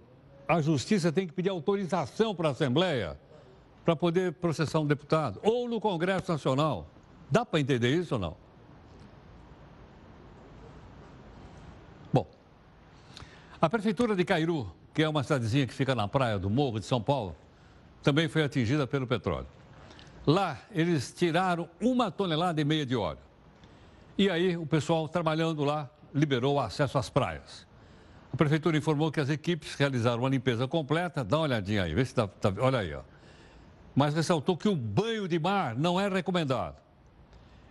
a justiça tem que pedir autorização para a Assembleia para poder processar um deputado? Ou no Congresso Nacional? Dá para entender isso ou não? A Prefeitura de Cairu, que é uma cidadezinha que fica na praia do Morro de São Paulo, também foi atingida pelo petróleo. Lá, eles tiraram uma tonelada e meia de óleo. E aí, o pessoal trabalhando lá liberou acesso às praias. A prefeitura informou que as equipes realizaram uma limpeza completa. Dá uma olhadinha aí, vê se está. Tá, olha aí, ó. Mas ressaltou que o banho de mar não é recomendado.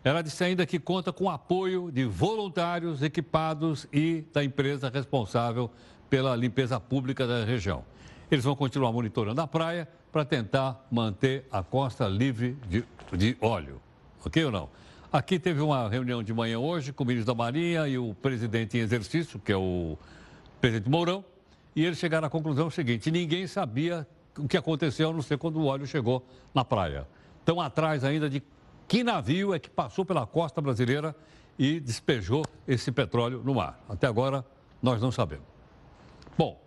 Ela disse ainda que conta com apoio de voluntários equipados e da empresa responsável pela limpeza pública da região. Eles vão continuar monitorando a praia para tentar manter a costa livre de, de óleo. Ok ou não? Aqui teve uma reunião de manhã hoje com o ministro da Marinha e o presidente em exercício, que é o presidente Mourão, e eles chegaram à conclusão seguinte: ninguém sabia o que aconteceu, a não ser quando o óleo chegou na praia. Estão atrás ainda de que navio é que passou pela costa brasileira e despejou esse petróleo no mar. Até agora, nós não sabemos. Bom,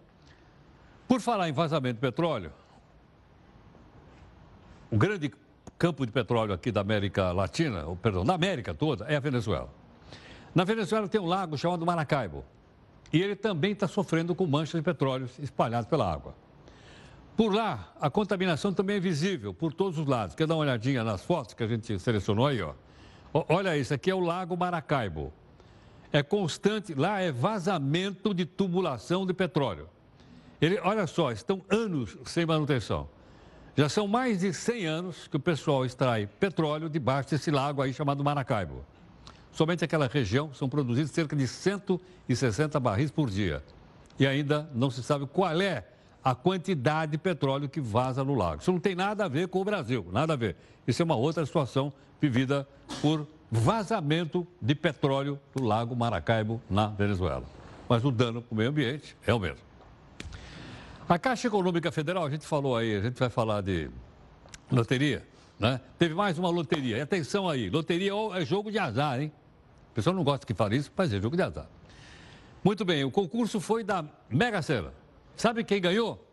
por falar em vazamento de petróleo, o grande campo de petróleo aqui da América Latina, ou, perdão, da América toda, é a Venezuela. Na Venezuela tem um lago chamado Maracaibo. E ele também está sofrendo com manchas de petróleo espalhadas pela água. Por lá, a contaminação também é visível por todos os lados. Quer dar uma olhadinha nas fotos que a gente selecionou aí, ó? Olha isso, aqui é o Lago Maracaibo. É constante, lá é vazamento de tubulação de petróleo. Ele, olha só, estão anos sem manutenção. Já são mais de 100 anos que o pessoal extrai petróleo debaixo desse lago aí chamado Maracaibo. Somente aquela região são produzidos cerca de 160 barris por dia. E ainda não se sabe qual é a quantidade de petróleo que vaza no lago. Isso não tem nada a ver com o Brasil, nada a ver. Isso é uma outra situação vivida por vazamento de petróleo do lago Maracaibo, na Venezuela. Mas o dano para o meio ambiente é o mesmo. A Caixa Econômica Federal, a gente falou aí, a gente vai falar de loteria, né? Teve mais uma loteria. E atenção aí, loteria é jogo de azar, hein? O pessoal não gosta que fale isso, mas é jogo de azar. Muito bem, o concurso foi da Mega Sena. Sabe quem ganhou?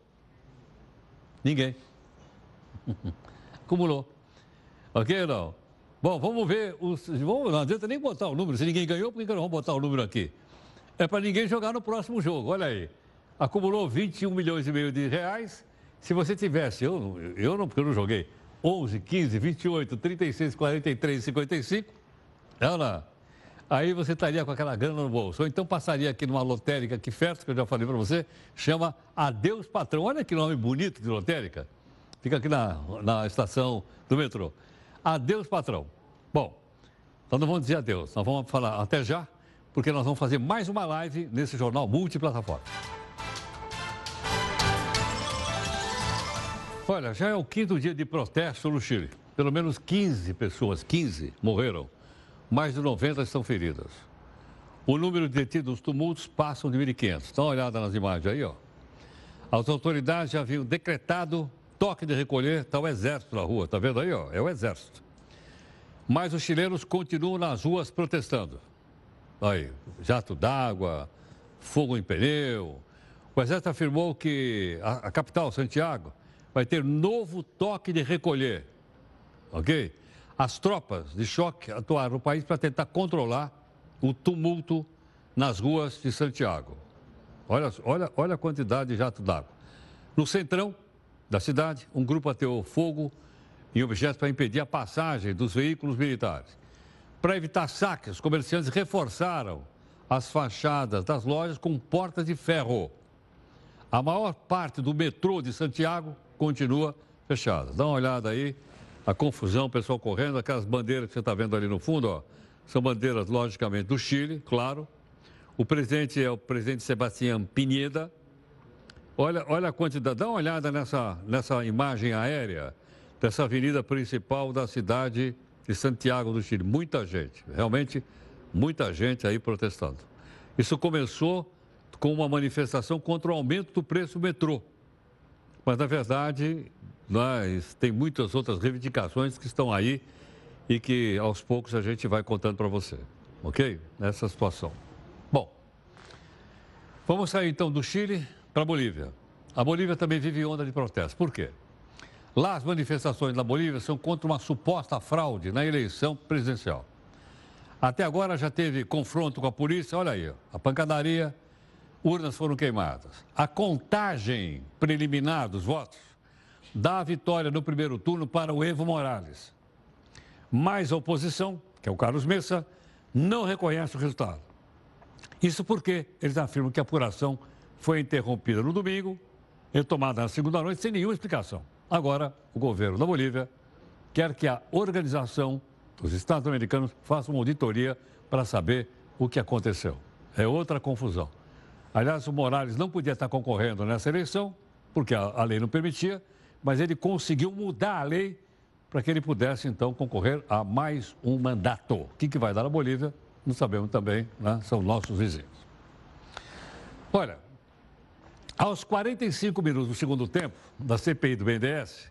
Ninguém. Acumulou. Ok ou não? Bom, vamos ver. Os, vamos, não adianta nem botar o número. Se ninguém ganhou, por que não vamos botar o número aqui? É para ninguém jogar no próximo jogo. Olha aí. Acumulou 21 milhões e meio de reais. Se você tivesse, eu, eu não, porque eu não joguei, 11, 15, 28, 36, 43, 55, ela, aí você estaria com aquela grana no bolso. Ou então passaria aqui numa lotérica que festa, que eu já falei para você, chama Adeus Patrão. Olha que nome bonito de lotérica. Fica aqui na, na estação do metrô. Adeus, patrão. Bom, então não vamos dizer adeus, nós vamos falar até já, porque nós vamos fazer mais uma live nesse jornal multiplataforma. Olha, já é o quinto dia de protesto no Chile. Pelo menos 15 pessoas, 15, morreram. Mais de 90 estão feridas. O número de detidos nos tumultos passam de 1.500. Dá uma olhada nas imagens aí, ó. As autoridades já haviam decretado toque de recolher, está o exército na rua, está vendo aí, ó? É o exército. Mas os chilenos continuam nas ruas protestando. Aí, jato d'água, fogo em pneu. O exército afirmou que a, a capital, Santiago, vai ter novo toque de recolher. Ok? As tropas de choque atuaram no país para tentar controlar o tumulto nas ruas de Santiago. Olha, olha, olha a quantidade de jato d'água. No centrão da cidade, um grupo ateou fogo em objetos para impedir a passagem dos veículos militares. Para evitar saques, os comerciantes reforçaram as fachadas das lojas com portas de ferro. A maior parte do metrô de Santiago continua fechada. Dá uma olhada aí, a confusão, o pessoal correndo, aquelas bandeiras que você está vendo ali no fundo, ó, são bandeiras, logicamente, do Chile, claro. O presidente é o presidente Sebastião Pineda. Olha, olha a quantidade, dá uma olhada nessa, nessa imagem aérea dessa avenida principal da cidade de Santiago do Chile. Muita gente, realmente muita gente aí protestando. Isso começou com uma manifestação contra o aumento do preço do metrô. Mas, na verdade, nós tem muitas outras reivindicações que estão aí e que aos poucos a gente vai contando para você. Ok? Nessa situação. Bom, vamos sair então do Chile para a Bolívia. A Bolívia também vive onda de protesto. Por quê? Lá, as manifestações na Bolívia são contra uma suposta fraude na eleição presidencial. Até agora já teve confronto com a polícia, olha aí, a pancadaria, urnas foram queimadas. A contagem preliminar dos votos dá a vitória no primeiro turno para o Evo Morales. Mas a oposição, que é o Carlos Messa, não reconhece o resultado. Isso porque eles afirmam que a apuração foi interrompida no domingo, retomada na segunda noite, sem nenhuma explicação. Agora, o governo da Bolívia quer que a organização dos Estados americanos faça uma auditoria para saber o que aconteceu. É outra confusão. Aliás, o Morales não podia estar concorrendo nessa eleição, porque a, a lei não permitia, mas ele conseguiu mudar a lei para que ele pudesse, então, concorrer a mais um mandato. O que, que vai dar na Bolívia? Não sabemos também, né? são nossos vizinhos. Olha, aos 45 minutos do segundo tempo da CPI do BNDES,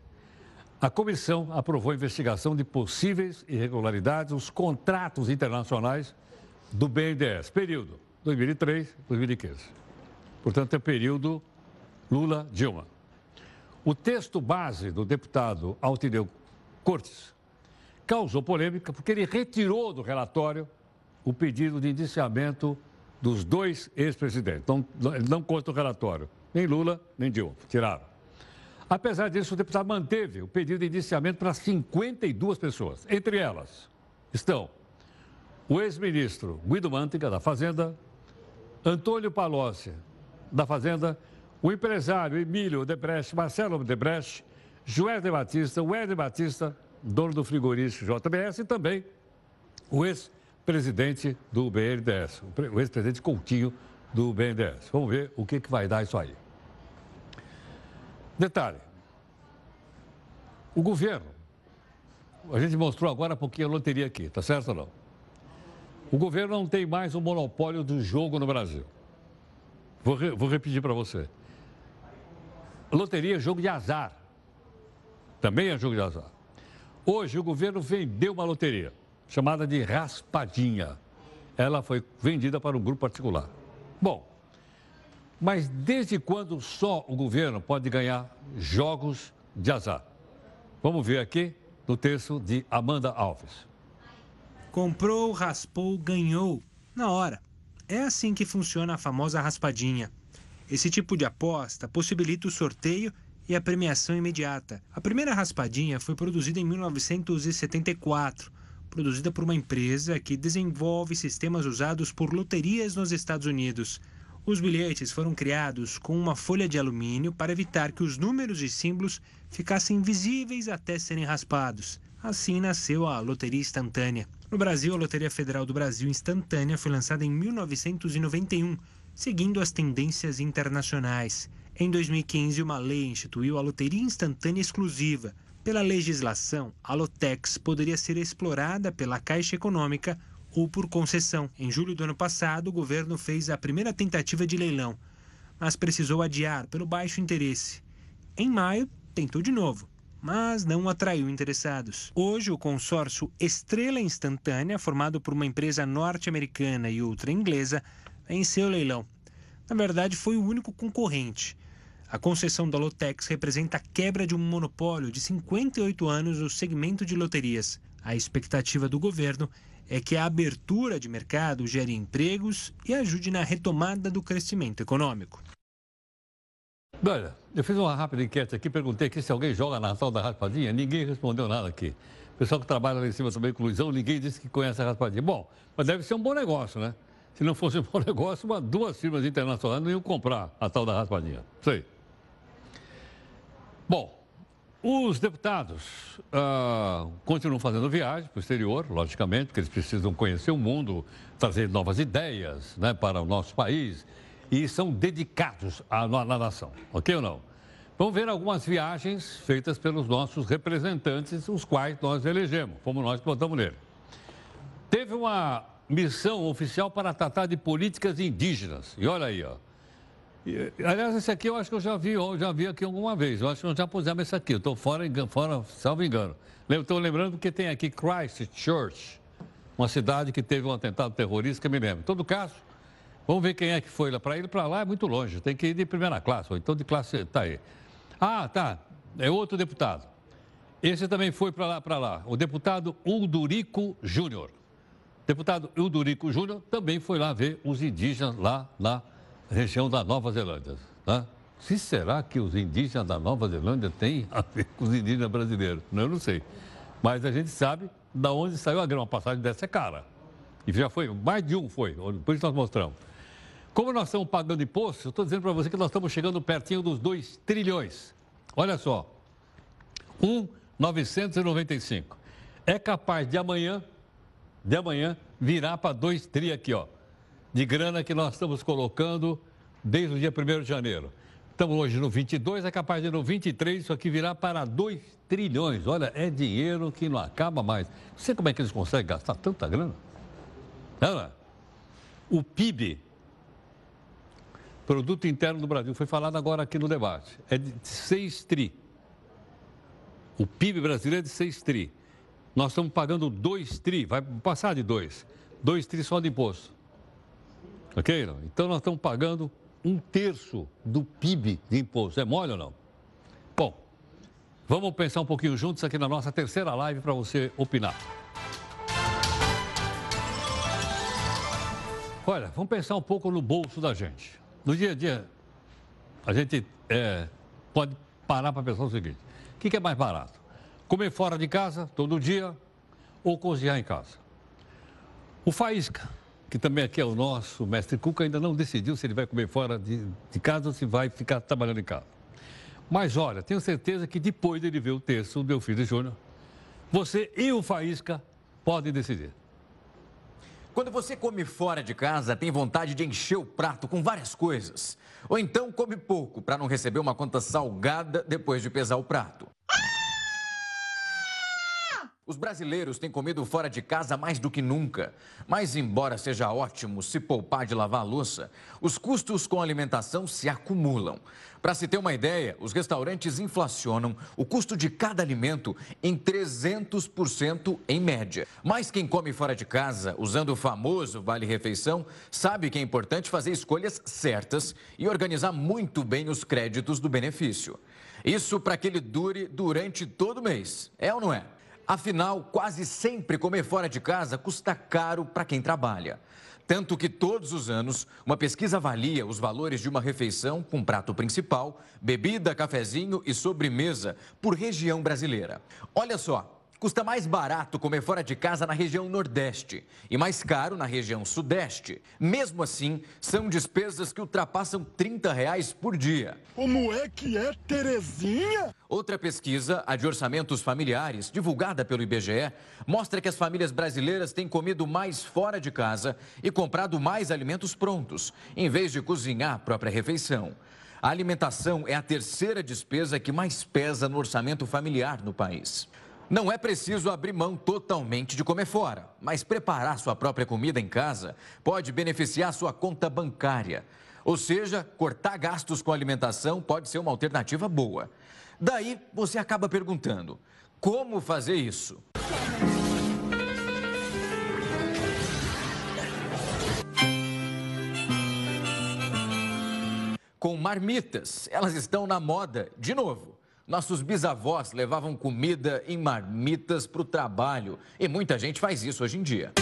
a comissão aprovou a investigação de possíveis irregularidades nos contratos internacionais do BNDES, período 2003-2015. Portanto, é período Lula-Dilma. O texto base do deputado Altineu Cortes causou polêmica porque ele retirou do relatório o pedido de indiciamento dos dois ex-presidentes. Então, ele não conta o relatório. Nem Lula, nem Dilma. Tiraram. Apesar disso, o deputado manteve o pedido de indiciamento para 52 pessoas. Entre elas estão o ex-ministro Guido Mantega, da Fazenda, Antônio Palocci, da Fazenda, o empresário Emílio Debrecht, Marcelo Debrecht, Joé de Batista, o Ed Batista, dono do frigorífico JBS e também o ex-presidente do BNDES, o ex-presidente Coutinho do BNDES. Vamos ver o que, que vai dar isso aí. Detalhe: o governo, a gente mostrou agora um pouquinho a loteria aqui, tá certo ou não? O governo não tem mais o monopólio do jogo no Brasil. Vou, vou repetir para você. Loteria é jogo de azar. Também é jogo de azar. Hoje o governo vendeu uma loteria chamada de Raspadinha. Ela foi vendida para um grupo particular. Bom, mas desde quando só o governo pode ganhar jogos de azar? Vamos ver aqui no texto de Amanda Alves. Comprou, raspou, ganhou. Na hora. É assim que funciona a famosa raspadinha. Esse tipo de aposta possibilita o sorteio e a premiação imediata. A primeira raspadinha foi produzida em 1974, produzida por uma empresa que desenvolve sistemas usados por loterias nos Estados Unidos. Os bilhetes foram criados com uma folha de alumínio para evitar que os números e símbolos ficassem visíveis até serem raspados. Assim nasceu a Loteria Instantânea. No Brasil, a Loteria Federal do Brasil Instantânea foi lançada em 1991, seguindo as tendências internacionais. Em 2015, uma lei instituiu a Loteria Instantânea Exclusiva. Pela legislação, a Lotex poderia ser explorada pela Caixa Econômica ou por concessão. Em julho do ano passado, o governo fez a primeira tentativa de leilão, mas precisou adiar pelo baixo interesse. Em maio, tentou de novo, mas não atraiu interessados. Hoje, o consórcio Estrela Instantânea, formado por uma empresa norte-americana e outra inglesa, venceu o leilão. Na verdade, foi o único concorrente. A concessão da Lotex representa a quebra de um monopólio de 58 anos no segmento de loterias. A expectativa do governo é que a abertura de mercado gere empregos e ajude na retomada do crescimento econômico. Olha, eu fiz uma rápida enquete aqui, perguntei aqui se alguém joga na tal da raspadinha, ninguém respondeu nada aqui. O pessoal que trabalha lá em cima também Luizão, ninguém disse que conhece a raspadinha. Bom, mas deve ser um bom negócio, né? Se não fosse um bom negócio, uma, duas firmas internacionais não iam comprar a tal da raspadinha. Sei. Bom, os deputados uh, continuam fazendo viagem para o exterior, logicamente, porque eles precisam conhecer o mundo, trazer novas ideias né, para o nosso país e são dedicados à, à nação, ok ou não? Vamos ver algumas viagens feitas pelos nossos representantes, os quais nós elegemos, como nós votamos nele. Teve uma missão oficial para tratar de políticas indígenas, e olha aí, ó. Aliás, esse aqui eu acho que eu já vi, eu já vi aqui alguma vez. Eu acho que nós já pusemos esse aqui. Eu estou fora, fora, salvo engano. Estou lembrando que tem aqui Christchurch, uma cidade que teve um atentado terrorista, que me lembro. Em todo caso, vamos ver quem é que foi lá. Para ir para lá é muito longe. Tem que ir de primeira classe, ou então de classe. Tá aí. Ah, tá. É outro deputado. Esse também foi para lá, para lá. O deputado Uldurico Júnior. Deputado Uldurico Júnior também foi lá ver os indígenas lá na região da Nova Zelândia. Tá? Se será que os indígenas da Nova Zelândia têm a ver com os indígenas brasileiros? Eu não sei. Mas a gente sabe da onde saiu a grama. Uma passagem dessa é cara. E já foi, mais de um foi, isso nós mostramos. Como nós estamos pagando imposto, eu estou dizendo para você que nós estamos chegando pertinho dos 2 trilhões. Olha só, 1,995. É capaz de amanhã, de amanhã, virar para 2 tri aqui, ó de grana que nós estamos colocando desde o dia 1 de janeiro. Estamos hoje no 22, é capaz de no 23 isso aqui virar para 2 trilhões. Olha, é dinheiro que não acaba mais. Não sei como é que eles conseguem gastar tanta grana. Não, é? O PIB, Produto Interno do Brasil, foi falado agora aqui no debate, é de 6 tri. O PIB brasileiro é de 6 tri. Nós estamos pagando 2 tri, vai passar de 2. 2 tri só de imposto. Ok? Então nós estamos pagando um terço do PIB de imposto. É mole ou não? Bom, vamos pensar um pouquinho juntos aqui na nossa terceira live para você opinar. Olha, vamos pensar um pouco no bolso da gente. No dia a dia, a gente é, pode parar para pensar o seguinte: o que, que é mais barato? Comer fora de casa, todo dia, ou cozinhar em casa? O Faísca, que também aqui é o nosso mestre Cuca, ainda não decidiu se ele vai comer fora de, de casa ou se vai ficar trabalhando em casa. Mas olha, tenho certeza que depois dele ver o texto do Filho Júnior, você e o Faísca podem decidir. Quando você come fora de casa, tem vontade de encher o prato com várias coisas. Ou então come pouco para não receber uma conta salgada depois de pesar o prato. Os brasileiros têm comido fora de casa mais do que nunca. Mas, embora seja ótimo se poupar de lavar louça, os custos com alimentação se acumulam. Para se ter uma ideia, os restaurantes inflacionam o custo de cada alimento em 300% em média. Mas quem come fora de casa, usando o famoso vale-refeição, sabe que é importante fazer escolhas certas e organizar muito bem os créditos do benefício. Isso para que ele dure durante todo o mês. É ou não é? Afinal, quase sempre comer fora de casa custa caro para quem trabalha. Tanto que todos os anos, uma pesquisa avalia os valores de uma refeição com prato principal, bebida, cafezinho e sobremesa por região brasileira. Olha só, Custa mais barato comer fora de casa na região Nordeste e mais caro na região Sudeste. Mesmo assim, são despesas que ultrapassam 30 reais por dia. Como é que é, Terezinha? Outra pesquisa, a de orçamentos familiares, divulgada pelo IBGE, mostra que as famílias brasileiras têm comido mais fora de casa e comprado mais alimentos prontos, em vez de cozinhar a própria refeição. A alimentação é a terceira despesa que mais pesa no orçamento familiar no país. Não é preciso abrir mão totalmente de comer fora, mas preparar sua própria comida em casa pode beneficiar sua conta bancária. Ou seja, cortar gastos com alimentação pode ser uma alternativa boa. Daí você acaba perguntando: como fazer isso? Com marmitas, elas estão na moda de novo. Nossos bisavós levavam comida em marmitas para o trabalho e muita gente faz isso hoje em dia.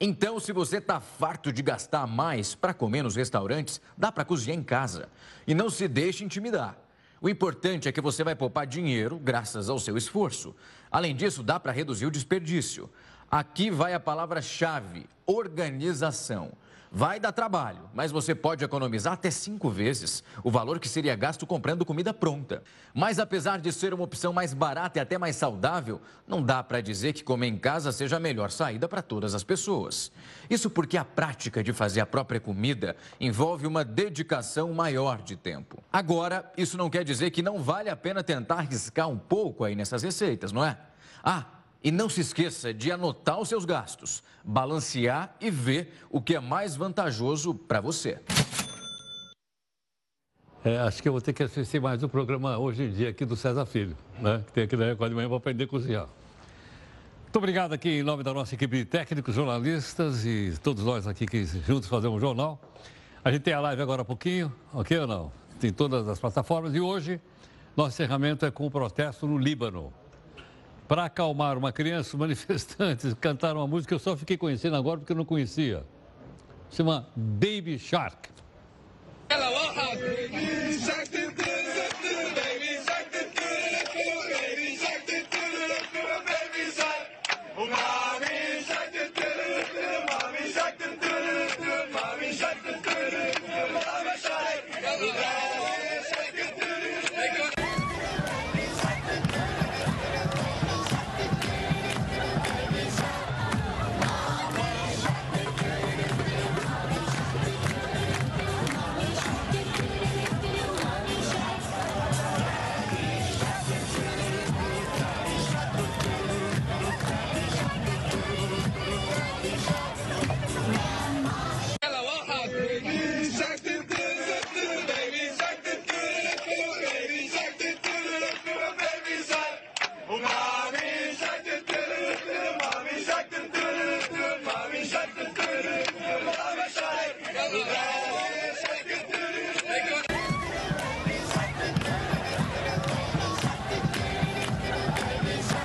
Então, se você está farto de gastar mais para comer nos restaurantes, dá para cozinhar em casa. E não se deixe intimidar. O importante é que você vai poupar dinheiro graças ao seu esforço. Além disso, dá para reduzir o desperdício. Aqui vai a palavra-chave: organização. Vai dar trabalho, mas você pode economizar até cinco vezes o valor que seria gasto comprando comida pronta. Mas apesar de ser uma opção mais barata e até mais saudável, não dá para dizer que comer em casa seja a melhor saída para todas as pessoas. Isso porque a prática de fazer a própria comida envolve uma dedicação maior de tempo. Agora, isso não quer dizer que não vale a pena tentar arriscar um pouco aí nessas receitas, não é? Ah, e não se esqueça de anotar os seus gastos, balancear e ver o que é mais vantajoso para você. É, acho que eu vou ter que assistir mais o programa hoje em dia aqui do César Filho, né? Que tem aqui na Record de manhã para aprender a cozinhar. Muito obrigado aqui em nome da nossa equipe de técnicos, jornalistas e todos nós aqui que juntos fazemos um jornal. A gente tem a live agora há pouquinho, ok ou não? Tem todas as plataformas e hoje nosso encerramento é com o protesto no Líbano. Para acalmar uma criança, os manifestantes cantaram uma música que eu só fiquei conhecendo agora porque eu não conhecia. Chama Baby Shark.